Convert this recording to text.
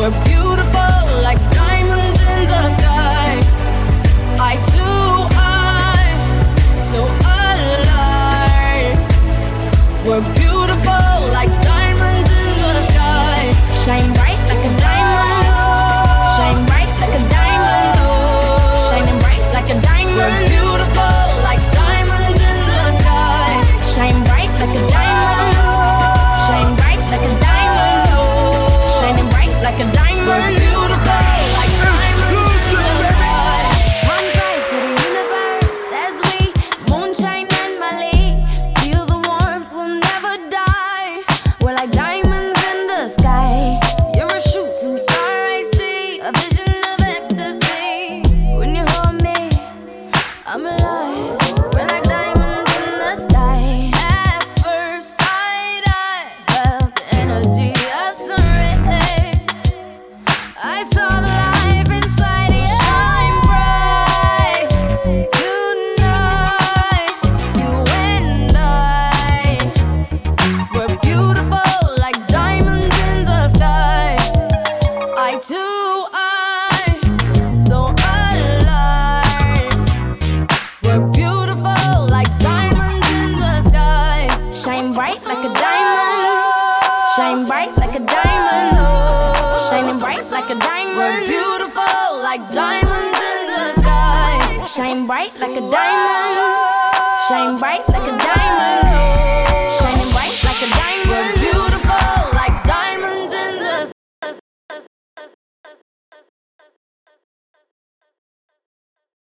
were beautiful. alive. bright like a diamond. Shine bright like a diamond. Oh, shining bright like a diamond. We're beautiful like diamonds in the sky. Shine bright like a diamond. Shine bright like a diamond. Oh,